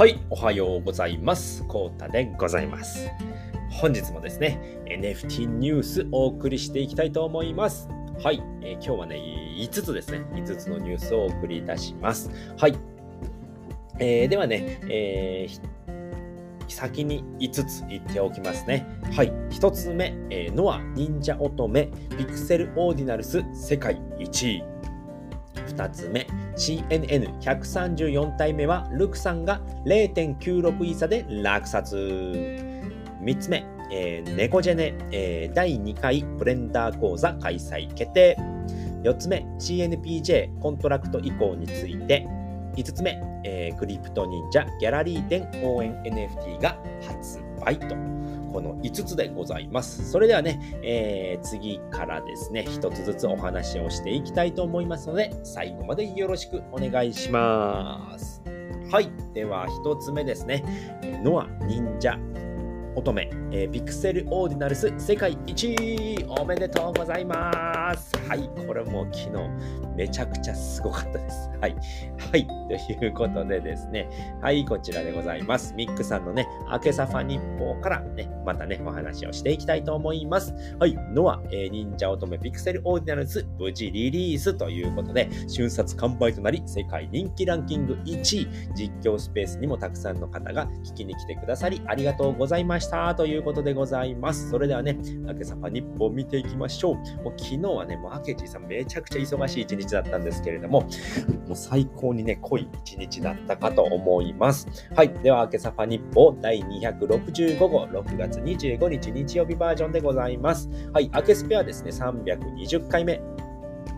はい、おはようございます。コータでございます。本日もですね、NFT ニュースお送りしていきたいと思います。はい、えー今日はね、5つですね、5つのニュースをお送りいたします。はい。えーではね、えー先に5つ言っておきますね。はい。1つ目、えーノア忍者乙女ピクセルオーディナルス世界1位。2つ目、CNN134 体目はルクさんが0.96イーサで落札。3つ目、えー、ネコジェネ、えー第2回ブレンダー講座開催決定。4つ目、CNPJ コントラクト移行について。5つ目、えークリプト忍者ギャラリー展応援 NFT が発売と。この5つでございます。それではね、えー次からですね、1つずつお話をしていきたいと思いますので、最後までよろしくお願いします。はい。では、1つ目ですね。ノア忍者乙女、えーピクセルオーディナルス世界1位おめでとうございます。はい。これも昨日めちゃくちゃすごかったです。はい。はい。ということでですね、はい、こちらでございます。ミックさんのね、明けサファ日報からね、またね、お話をしていきたいと思います。はい、ノア、えー忍者乙女ピクセルオーディナルス、無事リリースということで、瞬殺完売となり、世界人気ランキング1位、実況スペースにもたくさんの方が聞きに来てくださり、ありがとうございました。ということでございます。それではね、明けサファ日報を見ていきましょう。もう昨日はね、もう明智さんめちゃくちゃ忙しい一日だったんですけれども、もう最高にね、濃い一日だったかと思います。はい。では、明けサファ日報第265号、6月25日日曜日バージョンでございます。はい。明けスペはですね、320回目。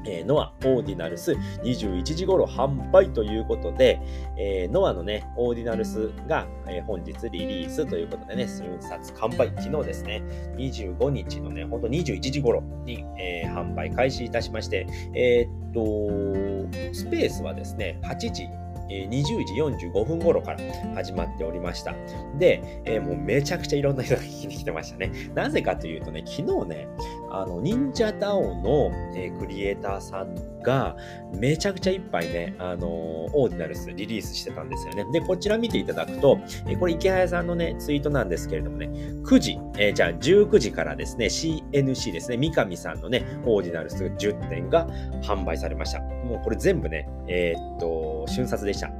えーノアオーディナルス21時頃販売ということで、えーノアのね、オーディナルスが、えー本日リリースということでね、瞬殺完売、昨日ですね、25日のね、ほんと21時頃に、えー販売開始いたしまして、えーっと、スペースはですね、8時、20時45分頃から始まっておりました。で、えーもうめちゃくちゃいろんな人が聞きに来てましたね。なぜかというとね、昨日ね、あの、忍者ダオの、えークリエイターさんが、めちゃくちゃいっぱいね、あのーオーディナルスリリースしてたんですよね。で、こちら見ていただくと、えーこれ池早さんのね、ツイートなんですけれどもね、9時、えーじゃあ19時からですね、CNC ですね、三上さんのね、オーディナルス10点が販売されました。もうこれ全部ね、えーっと、瞬殺でした。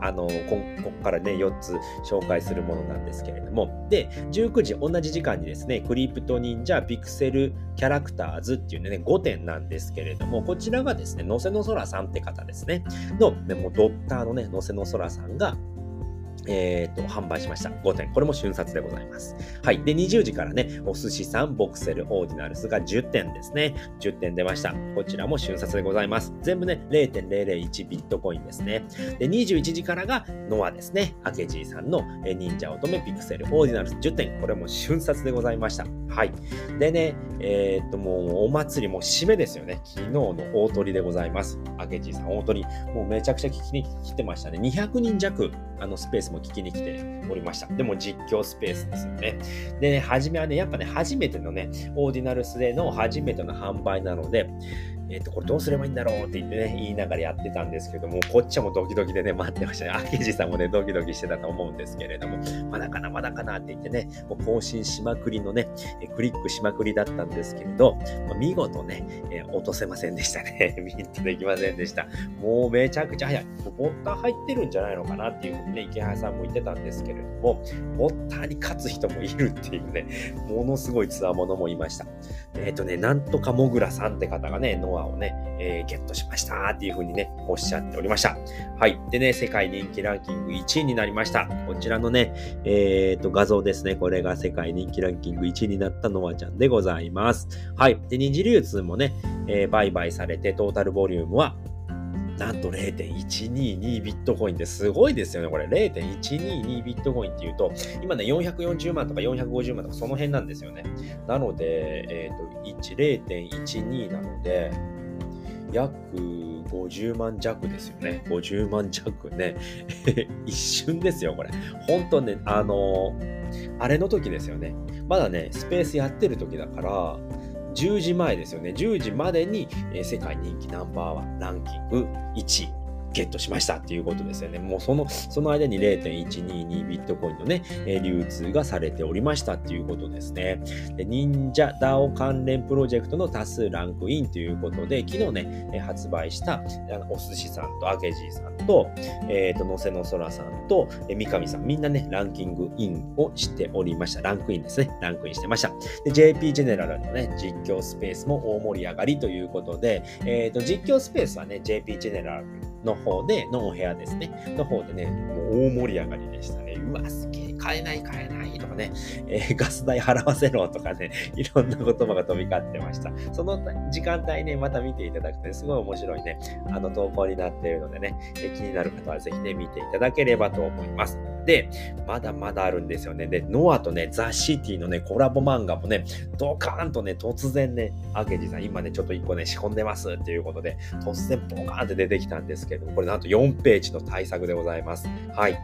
あの、こここからね、4つ紹介するものなんですけれども。で、19時同じ時間にですね、クリプト忍者ピクセルキャラクターズっていうね、5点なんですけれども、こちらがですね、のせの空さんって方ですね、の、ね、もうドッターのね、のせの空さんが、えー、と、販売しました。5点。これも瞬殺でございます。はい。で、20時からね、お寿司さん、ボクセル、オーディナルスが10点ですね。10点出ました。こちらも瞬殺でございます。全部ね、0.001ビットコインですね。で、21時からがノアですね。アケジーさんのえ忍者乙女ピクセル、オーディナルス10点。これも瞬殺でございました。はい。でね、えーっと、もうお祭りも締めですよね。昨日の大鳥でございます。アケジーさん大鳥。もうめちゃくちゃ聞きに来てましたね。200人弱、あのスペースも聞きに来ておりました。でも実況スペースですよね。でね、初めはね、やっぱね、初めてのね、オーディナルスでの初めての販売なので、えっ、と、これどうすればいいんだろうって言ってね、言いながらやってたんですけども、こっちはもうドキドキでね、待ってましたね。アケジさんもね、ドキドキしてたと思うんですけれども、まだかな、まだかなって言ってね、もう更新しまくりのね、えクリックしまくりだったんですけれど、ま見事ね、えー落とせませんでしたね。ミントできませんでした。もうめちゃくちゃ早い。もうボッター入ってるんじゃないのかなっていうふうにね、池原さんも言ってたんですけれども、ボッターに勝つ人もいるっていうね、ものすごい強者もいました。えっ、とね、なんとかもぐらさんって方がね、アをね、えーゲットしましたっていうふうにね、おっしゃっておりました。はい。でね、世界人気ランキング1位になりました。こちらのね、えっ、と、画像ですね。これが世界人気ランキング1位になったノアちゃんでございます。はい。で、二次流通もね、えー売買されて、トータルボリュームは、なんと0.122ビットコインってすごいですよね、これ。0.122ビットコインっていうと、今ね、440万とか450万とかその辺なんですよね。なので、えっ、と、1 0.12なので、約50万弱ですよね。50万弱ね。一瞬ですよ、これ。本当ね、あのあれの時ですよね。まだね、スペースやってる時だから、10時前ですよね。10時までに、世界人気ナンバーワンランキング1位。ゲットしましたっていうことですよね。もうその、その間に0.122ビットコインのね、流通がされておりましたっていうことですね。で、忍者 DAO 関連プロジェクトの多数ランクインということで、昨日ね、発売したあのお寿司さんとあけじいさんと、えっ、ー、と、のせのそらさんと、え三上さん、みんなね、ランキングインをしておりました。ランクインですね。ランクインしてました。で、JP ジェネラルのね、実況スペースも大盛り上がりということで、えっ、ー、と、実況スペースはね、JP ジェネラルの方で、のお部屋ですね、の方でね、もう大盛り上がりでした。うわ、すげえ、買えない、買えないとかね、えー、ガス代払わせろとかね、いろんな言葉が飛び交ってました。その時間帯ね、また見ていただくと、ね、すごい面白いね、あの投稿になっているのでね、えー、気になる方はぜひね、見ていただければと思います。で、まだまだあるんですよね。で、ノアとね、ザ・シティのね、コラボ漫画もね、ドカーンとね、突然ね、アケジさん、今ね、ちょっと1個ね、仕込んでますっていうことで、突然ポカーンって出てきたんですけれども、これなんと4ページの対策でございます。はい。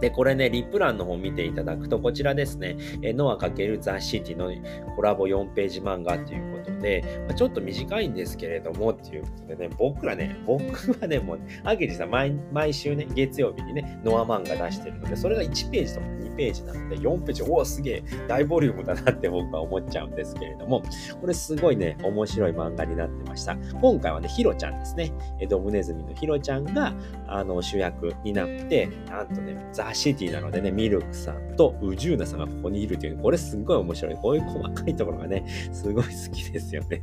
で、これね、リプランの方見ていただくと、こちらですね、ノア×ザ・シティのコラボ4ページ漫画ということで、まあ、ちょっと短いんですけれども、っていうことでね、僕らね、僕はね、もう、アゲジさん毎、毎週ね、月曜日にね、ノア漫画出してるので、それが1ページとか2ページなので、4ページ、おお、すげえ、大ボリュームだなって 僕は思っちゃうんですけれども、これすごいね、面白い漫画になってました。今回はね、ヒロちゃんですね、ドブネズミのヒロちゃんが、あの、主役になって、なんとね、ザシティなのでね、ミルクさんとウジューナさんがここにいるという、これすごい面白い。こういう細かいところがね、すごい好きですよね。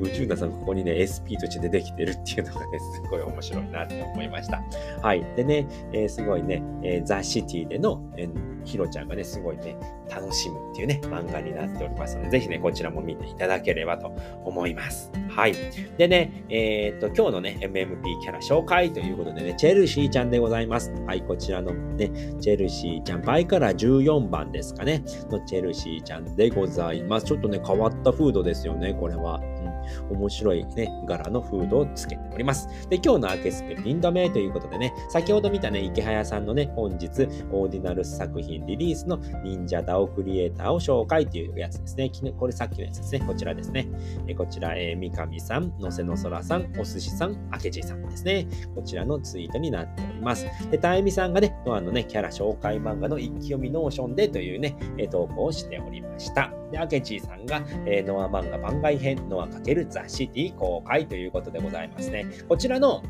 ウジューナさんここにね、SP として出てきてるっていうのがね、すごい面白いなって思いました。はい。でね、えー、すごいね、えー、ザ・シティでの、えーヒロちゃんがね、すごいね、楽しむっていうね、漫画になっておりますので、ぜひね、こちらも見ていただければと思います。はい。でね、えー、っと、今日のね、MMP キャラ紹介ということでね、チェルシーちゃんでございます。はい、こちらのね、チェルシーちゃん、倍から14番ですかね、のチェルシーちゃんでございます。ちょっとね、変わったフードですよね、これは。うん面白いね、柄のフードをつけております。で、今日のアケスペピン止めということでね、先ほど見たね、池早さんのね、本日、オーディナルス作品リリースの忍者 DAO クリエイターを紹介というやつですね。これさっきのやつですね。こちらですね。えこちら、えー、三上さん、のせのそらさん、お寿司さん、明治さんですね。こちらのツイートになっております。で、たえみさんがね、ノアのね、キャラ紹介漫画の一気読みノーションでというね、投稿をしておりました。で、明治さんが、えー、ノア漫画番外編、ノア×ザ・シティ公開ということでございますね。こちらの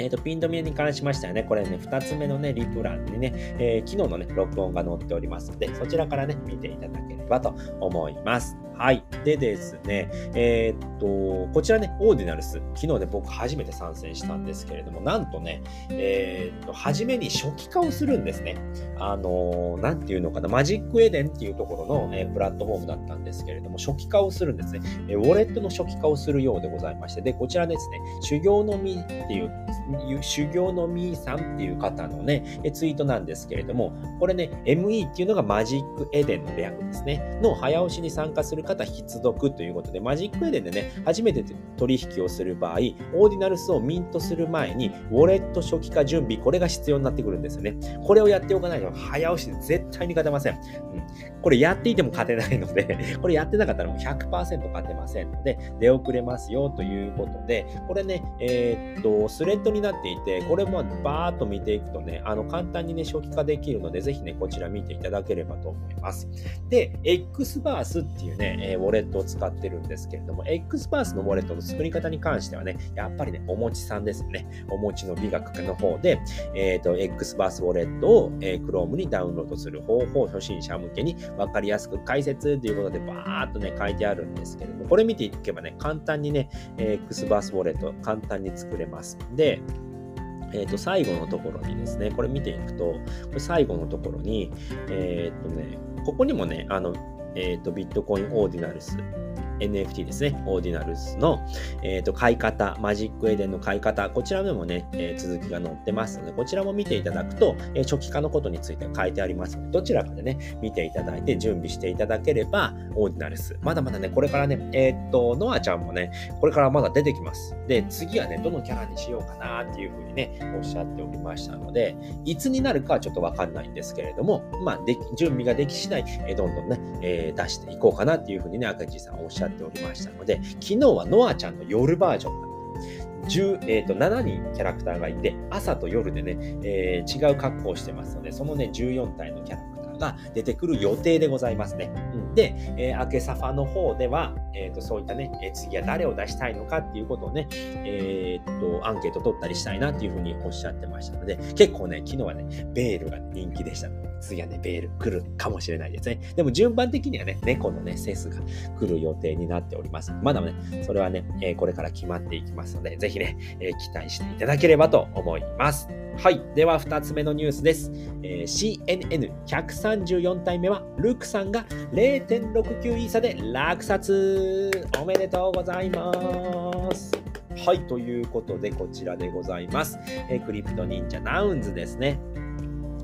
えっ、ー、と、ピン止めに関しましてはね、これね、2つ目のね、リプランにね、えー、昨日のね、録音が載っておりますので、そちらからね、見ていただければと思います。はい。でですね、えー、っと、こちらね、オーディナルス、昨日ね、僕初めて参戦したんですけれども、なんとね、えー、っと、初めに初期化をするんですね。あのー、なんていうのかな、マジックエデンっていうところの、え、プラットフォームだったんですけれども、初期化をするんですね。えウォレットの初期化をするようでございまして、で、こちらですね、修行のみっていう、修行のみさんっていう方のね、ツイートなんですけれども、これね、ME っていうのがマジックエデンの略ですね、の早押しに参加する方必読ということで、マジックエデンでね、初めて取引をする場合、オーディナルスをミントする前に、ウォレット初期化準備、これが必要になってくるんですよね。これをやっておかないと、早押しで絶対に勝てません。うん、これやっていても勝てないので、これやってなかったらもう100%勝てませんので、出遅れますよということで、これね、えー、っと、スレッドになっていて、これもバーっと見ていくとね、あの、簡単にね、初期化できるので、ぜひね、こちら見ていただければと思います。で、X バースっていうね、え、ウォレットを使ってるんですけれども、X バースのウォレットの作り方に関してはね、やっぱりね、おもちさんですよね。おもちの美学の方で、えっ、ー、と、X バースウォレットを、え、Chrome にダウンロードする方法、初心者向けに分かりやすく解説ということで、バーっとね、書いてあるんですけれども、これ見ていけばね、簡単にね、X バースウォレット簡単に作れます。で、えっ、ー、と、最後のところにですね、これ見ていくと、これ最後のところに、えっ、ー、とね、ここにもね、あの、えっ、ー、と、ビットコインオーディナルス NFT ですね、オーディナルスの、えーと、買い方、マジックエデンの買い方、こちらでもね、えー、続きが載ってますので、こちらも見ていただくと、えー、初期化のことについて書いてありますので、どちらかでね、見ていただいて準備していただければ、オーディナルス。まだまだね、これからね、えー、っと、ノアちゃんもね、これからまだ出てきます。で、次はね、どのキャラにしようかなっていうふうにね、おっしゃっておりましたので、いつになるかはちょっとわかんないんですけれども、まあ、で準備ができ次第、えー、どんどんね、えー、出していこうかなっていうふうにね、赤字さんおっしゃっておりましたので、で、昨日はノアちゃんの夜バージョン10えー、と7人キャラクターがいて、朝と夜でね、えー、違う格好をしてますので、そのね、14体のキャラクターが出てくる予定でございますね。うん、で、えー、アケサファの方では、えーと、そういったね、えー、次は誰を出したいのかっていうことをね、えー、と、アンケート取ったりしたいなっていうふうにおっしゃってましたので、結構ね、昨日はね、ベールが人気でした。ので、次はね、ベール来るかもしれないですね。でも順番的にはね、猫のね、セスが来る予定になっております。まだね、それはね、えー、これから決まっていきますので、ぜひね、えー、期待していただければと思います。はい。では、2つ目のニュースです。えー、CNN134 体目は、ルークさんが0.69イーサで落札。おめでとうございます。はい。ということで、こちらでございます。えー、クリプト忍者ナウンズですね。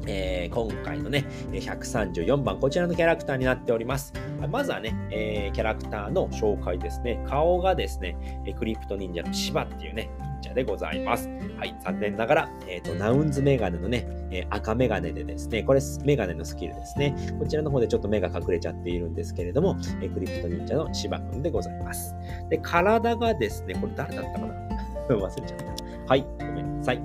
えー、今回のね、134番、こちらのキャラクターになっております。まずはね、えー、キャラクターの紹介ですね。顔がですね、クリプト忍者のシバっていうね、忍者でございます。はい、残念ながら、えっ、ー、と、ナウンズメガネのね、え、赤メガネでですね、これメガネのスキルですね。こちらの方でちょっと目が隠れちゃっているんですけれども、え、クリプト忍者のシバくんでございます。で、体がですね、これ誰だったかな？忘れちゃった。はい、ごめんなさい。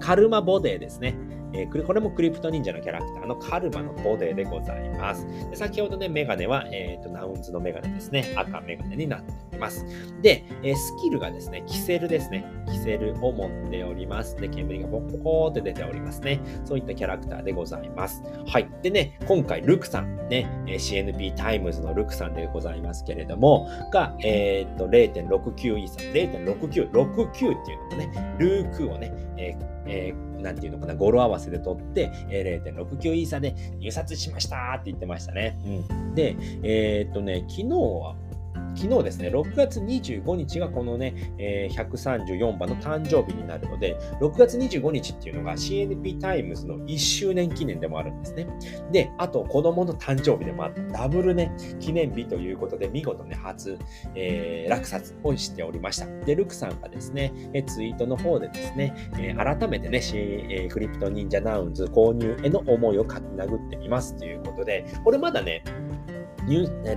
カルマボデーですね。えー、これもクリプト忍者のキャラクターのカルマのボデーでございます。で先ほどね、メガネは、えーと、ナウンズのメガネですね。赤メガネになっております。で、え、スキルがですね、キセルですね。キセルを持っております。で、煙がポッポコーって出ておりますね。そういったキャラクターでございます。はい。でね、今回、ルクさん、ね、CNP タイムズのルクさんでございますけれども、が、えっ、ー、と、0.69イーサ、0.69、69っていうのもね、ルークをね、えーえーなんていうのかな、語呂合わせで取って、えー、0.69イーサで入札しましたって言ってましたね。うん、で、えー、っとね、昨日は、昨日ですね、6月25日がこのね、え、134番の誕生日になるので、6月25日っていうのが CNP タイムズの1周年記念でもあるんですね。で、あと子供の誕生日でもあったダブルね、記念日ということで、見事ね、初、えー、落札をしておりました。で、ルクさんがですね、えツイートの方でですね、えー、改めてね、えー、クリプト忍者ナウンズ購入への思いを書き殴ってみますということで、これまだね、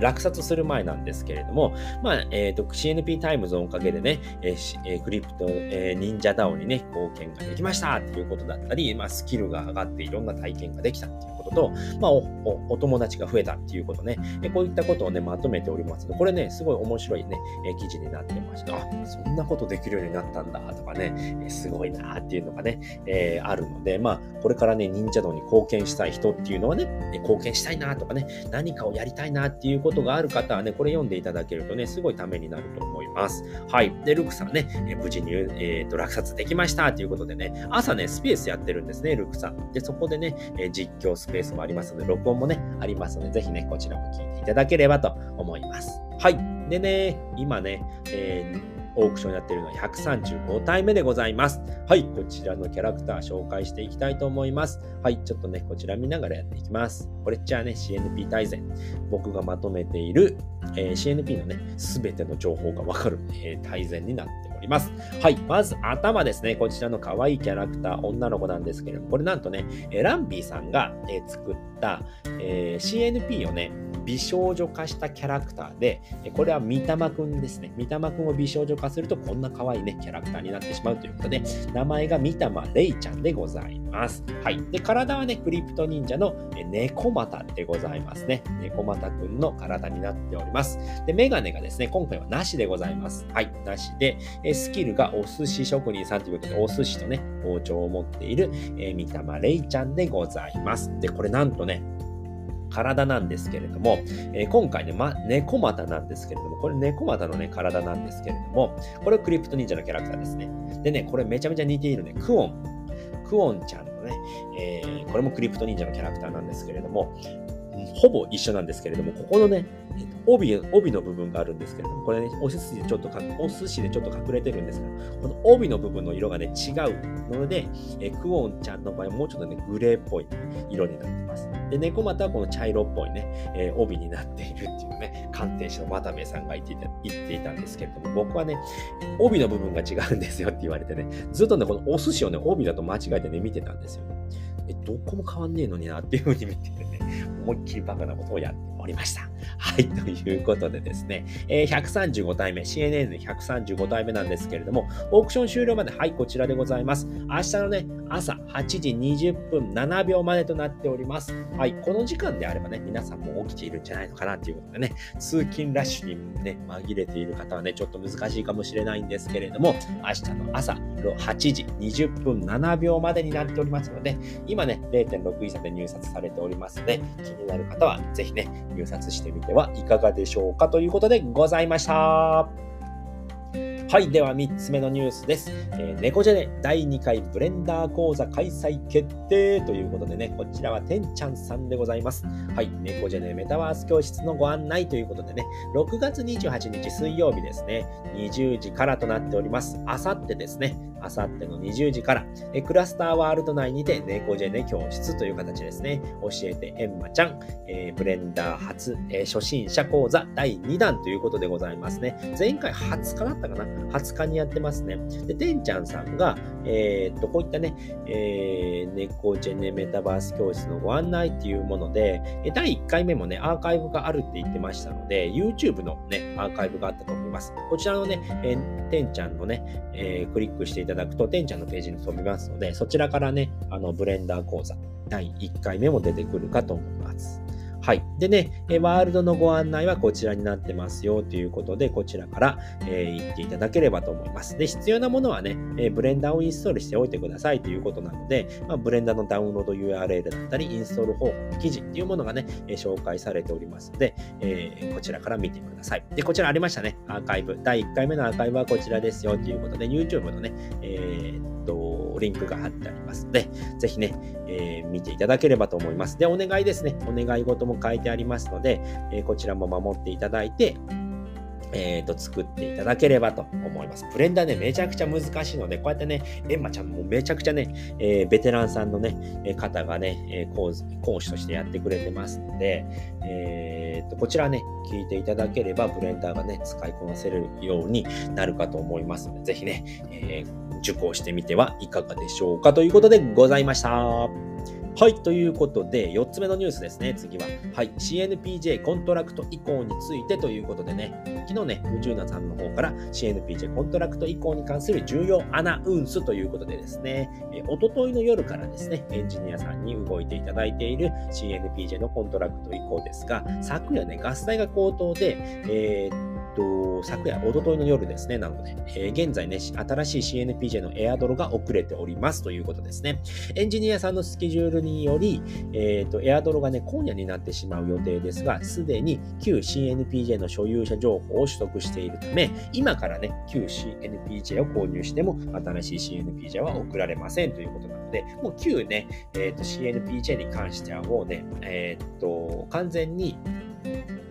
落札する前なんですけれども、まあ、えっ、ー、と、CNP タイムズのおかげでね、えー、クリプト、えー、忍者 DAO にね、貢献ができましたっていうことだったり、まあ、スキルが上がっていろんな体験ができたっていうことと、まあお、おお友達が増えたっていうことね、えこういったことをね、まとめておりますので、これね、すごい面白いね、え記事になってました。あ、そんなことできるようになったんだとかね、えすごいなっていうのがね、えー、あるので、まあ、これからね、忍者 DAO に貢献したい人っていうのはね、貢献したいなとかね、何かをやりたいななっていうことがある方はね、これ読んでいただけるとね、すごいためになると思います。はい。で、ルクさんね、え無事に、えーと、落札できましたということでね、朝ね、スペースやってるんですね、ルクさん。で、そこでね、え実況スペースもありますので、録音もね、ありますので、ぜひね、こちらも聞いていただければと思います。はい。でね、今ね、えーオークションやってるのは135体目でございます。はい、こちらのキャラクター紹介していきたいと思います。はい、ちょっとね、こちら見ながらやっていきます。これっちゃね、CNP 大全。僕がまとめている、えー、CNP のね、すべての情報がわかる、えー、大全になっております。はい、まず頭ですね。こちらの可愛いキャラクター、女の子なんですけれども、これなんとね、ランビーさんが、えー、作った、えー、CNP をね、美少女化したキャラクターで、これは三玉くんですね。三玉くんを美少女化するとこんな可愛いね、キャラクターになってしまうということで、名前が三玉レイちゃんでございます。はい。で、体はね、クリプト忍者の猫股でございますね。猫股くんの体になっております。で、メガネがですね、今回はなしでございます。はい。なしで、スキルがお寿司職人さんということで、お寿司とね、包丁を持っている、えー、三玉レイちゃんでございます。で、これなんとね、体なんですけれども、えー、今回ね、ま、猫股なんですけれども、これ猫股のね、体なんですけれども、これクリプト忍者のキャラクターですね。でね、これめちゃめちゃ似ているね、クオン。クオンちゃんのね、えー、これもクリプト忍者のキャラクターなんですけれども、ほぼ一緒なんですけれども、ここのね、帯、帯の部分があるんですけれども、これね、お寿司でちょっとか、お寿司でちょっと隠れてるんですが、この帯の部分の色がね、違うので、えクオンちゃんの場合はもうちょっとね、グレーっぽい色になってます。で、猫またはこの茶色っぽいね、えー、帯になっているっていうね、鑑定士の又部さんが言っていた言っていたんですけれども、僕はね、帯の部分が違うんですよって言われてね、ずっとね、このお寿司をね、帯だと間違えてね、見てたんですよ。え、どこも変わんねえのになっていう風に見てて、思いっきりバカなことをやっておりました。はい、ということでですね、えー、135体目、CNN135 体目なんですけれども、オークション終了まで、はい、こちらでございます。明日のね、朝8時20分7秒までとなっております。はい、この時間であればね、皆さんも起きているんじゃないのかなということでね、通勤ラッシュにね、紛れている方はね、ちょっと難しいかもしれないんですけれども、明日の朝8時20分7秒までになっておりますので、今ね、0.6イーサで入札されておりますので、気になる方はぜひね、入札しててみてはいかがでしょうかということでございました。はい。では、3つ目のニュースです。えー、猫ジェネ第2回ブレンダー講座開催決定ということでね、こちらはてんちゃんさんでございます。はい。猫ジェネメタバース教室のご案内ということでね、6月28日水曜日ですね、20時からとなっております。あさってですね、あさっての20時から、えクラスターワールド内にて猫ジェネ教室という形ですね、教えてエンマちゃん、えー、ブレンダー初、えー、初心者講座第2弾ということでございますね。前回20日だったかな ?20 日にやってますね。で、てんちゃんさんが、えー、っと、こういったね、えー、猫ジェネメタバース教室のご案内っていうもので、第1回目もね、アーカイブがあるって言ってましたので、YouTube のね、アーカイブがあったと思います。こちらのね、えー、てんちゃんのね、えー、クリックしてただくと、てんちゃんのページに飛びますので、そちらからね、あの、ブレンダー講座、第1回目も出てくるかと思います。はい。でね、ワールドのご案内はこちらになってますよということで、こちらから、えー、行っていただければと思います。で、必要なものはね、えブレンダーをインストールしておいてくださいということなので、まあ、ブレンダーのダウンロード URL だったり、インストール方法の記事っていうものがね、え紹介されておりますので、えー、こちらから見てください。で、こちらありましたね、アーカイブ。第1回目のアーカイブはこちらですよということで、YouTube のね、えー、と、リンクが貼ってありますので、ぜひね、えー、見ていただければと思います。で、お願いですね。お願い事も書いてありますので、えー、こちらも守っていただいて、えっ、ー、と、作っていただければと思います。ブレンダーね、めちゃくちゃ難しいので、こうやってね、エンマちゃんもめちゃくちゃね、えー、ベテランさんのね、方がね、え、講師としてやってくれてますので、えっ、と、こちらね、聞いていただければ、ブレンダーがね、使いこなせるようになるかと思いますので、ぜひね、え受講してみてはいかがでしょうかということでございました。はい。ということで、4つ目のニュースですね。次は。はい。CNPJ コントラクト移行についてということでね、昨日ね、うじゅうなさんの方から CNPJ コントラクト移行に関する重要アナウンスということでですね、えおとといの夜からですね、エンジニアさんに動いていただいている CNPJ のコントラクト移行ですが、昨夜ね、ガス代が高騰で、えーと、昨夜、おとといの夜ですね。なので、えー、現在ね、新しい CNPJ のエアドロが遅れておりますということですね。エンジニアさんのスケジュールにより、えっ、ー、と、エアドロがね、今夜になってしまう予定ですが、すでに旧 CNPJ の所有者情報を取得しているため、今からね、旧 CNPJ を購入しても、新しい CNPJ は送られませんということなので、もう旧ね、えっ、ー、と、CNPJ に関してはもうね、えっ、と、完全に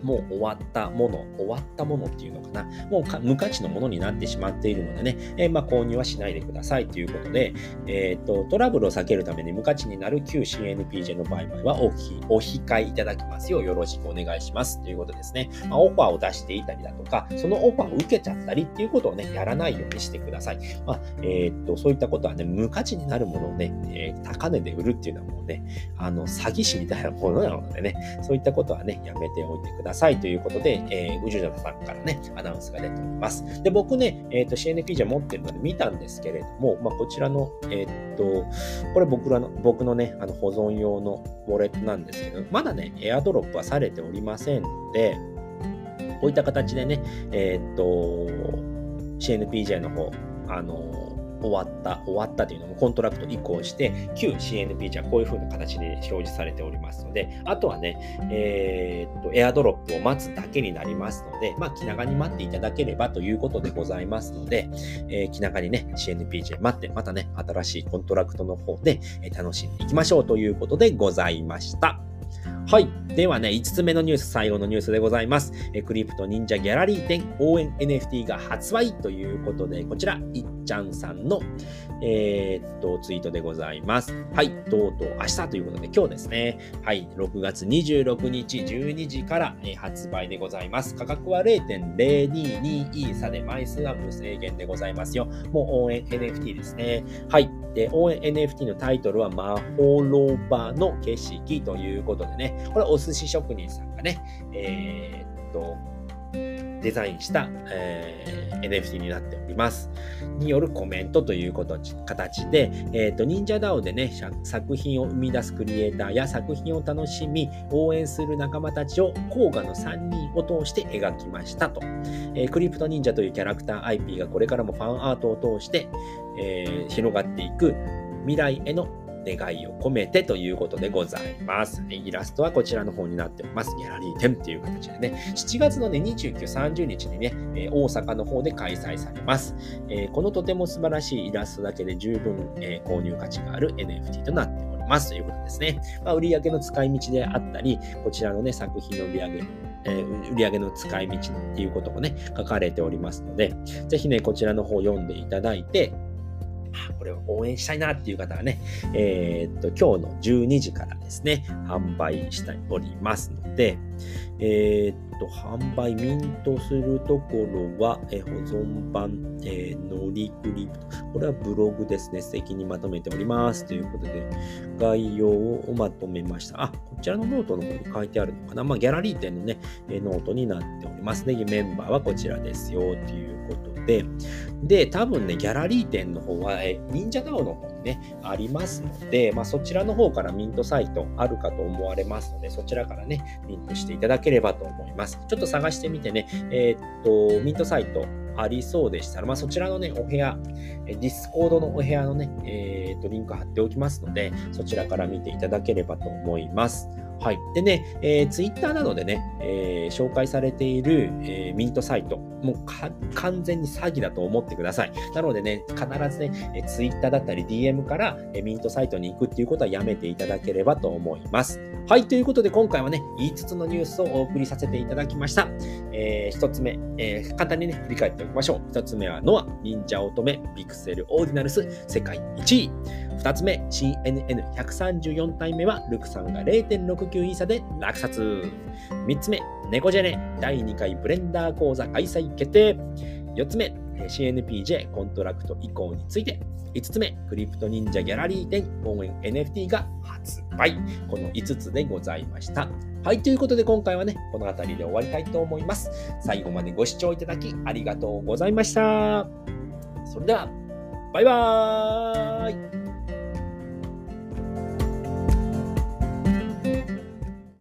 もう終わったもの、終わったものっていうのかな、もう無価値のものになってしまっているのでね、えー、まあ、購入はしないでくださいということで、えー、と、トラブルを避けるために無価値になる旧 CNPJ の売買はおお控えいただきますようよろしくお願いしますということですね。まあ、オファーを出していたりだとか、そのオファーを受けちゃったりっていうことをね、やらないようにしてください。まあ、えー、っと、そういったことはね、無価値になるものをね、え高値で売るっていうのはもうね、あの、詐欺師みたいなものなのでね、そういったことはね、やめておいてくださいさいということで、えー、宇宙者さんからね、アナウンスが出ております。で、僕ね、えっ、ー、と、CNP じゃ持ってるので見たんですけれども、まあ、こちらの、えっ、ー、と、これ僕らの、僕のね、あの、保存用のウォレットなんですけど、まだね、エアドロップはされておりませんので、こういった形でね、えっ、と、CNPJ の方、あの終わった、終わったというのもコントラクト移行して、旧 CNP じゃこういう風な形で表示されておりますので、あとはね、えー、っと、エアドロップを待つだけになりますので、まあ、気長に待っていただければということでございますので、えー、気長にね、CNPJ 待って、またね、新しいコントラクトの方で楽しんでいきましょうということでございました。はい。ではね、5つ目のニュース、最後のニュースでございます。えクリプト忍者ギャラリー展応援 NFT が発売ということで、こちら、いっちゃんさんの、えー、っと、ツイートでございます。はい。とうとう明日ということで、今日ですね。はい。6月26日12時から、え発売でございます。価格は0.022イーサで枚数は無制限でございますよ。もう応援 NFT ですね。はい。で、応援 NFT のタイトルは、魔法ローバーの景色ということでね、これお寿司職人さんがね、えー、っと、デザインした、えー、NFT になっております。によるコメントということ形で、えっ、ー、と、忍者 DAO でね、作品を生み出すクリエイターや作品を楽しみ、応援する仲間たちを甲賀の3人を通して描きましたと。えー、クリプト忍者というキャラクター IP がこれからもファンアートを通して、えー、広がっていく未来への願いを込めてということでございます。イラストはこちらの方になっております。ギャラリー展という形でね、7月のね、29、30日にね、え大阪の方で開催されます。えこのとても素晴らしいイラストだけで十分、え購入価値がある NFT となっておりますということですね。まあ、売上の使い道であったり、こちらのね、作品の売上えー、売上の使い道っていうこともね、書かれておりますので、ぜひね、こちらの方読んでいただいて、これを応援したいなっていう方はね、えー、っと、今日の12時からですね、販売しておりますので、えー、っと、販売、ミントするところは、え保存版、えー、ノリクリプト。これはブログですね。素敵にまとめております。ということで、概要をまとめました。あ、こちらのノートの方に書いてあるのかな。まあ、ギャラリー展のね、えノートになっておりますね。メンバーはこちらですよ、ということで、で、多分ね、ギャラリー展の方は、え忍者 DAO の方にね、ありますので、まあ、そちらの方からミントサイトあるかと思われますので、そちらからね、ミントしていただければと思います。ちょっと探してみてね、えー、っと、ミントサイトありそうでしたら、まあ、そちらのね、お部屋、ディスコードのお部屋のね、えー、っと、リンク貼っておきますので、そちらから見ていただければと思います。はい。でね、えー、ツイッターなどでね、えー、紹介されている、えー、ミントサイト、もう完全に詐欺だと思ってください。なのでね、必ずね、えー、ツイッターだったり DM から、えー、ミントサイトに行くっていうことはやめていただければと思います。はい。ということで、今回はね、5つのニュースをお送りさせていただきました。えー、1つ目、えー、簡単にね、振り返っておきましょう。1つ目は、 NOA、忍者乙女、ピクセル、オーディナルス、世界1位。2つ目、CNN134 体目は、ルクさんが0.6イーサで落札。3つ目、ネコジェネ第2回ブレンダー講座開催決定。4つ目、CNPJ コントラクト移行について。5つ目、クリプト忍者ギャラリー展応援 NFT が発売。この5つでございました。はい、ということで今回はね、この辺りで終わりたいと思います。最後までご視聴いただきありがとうございました。それでは、バイバーイ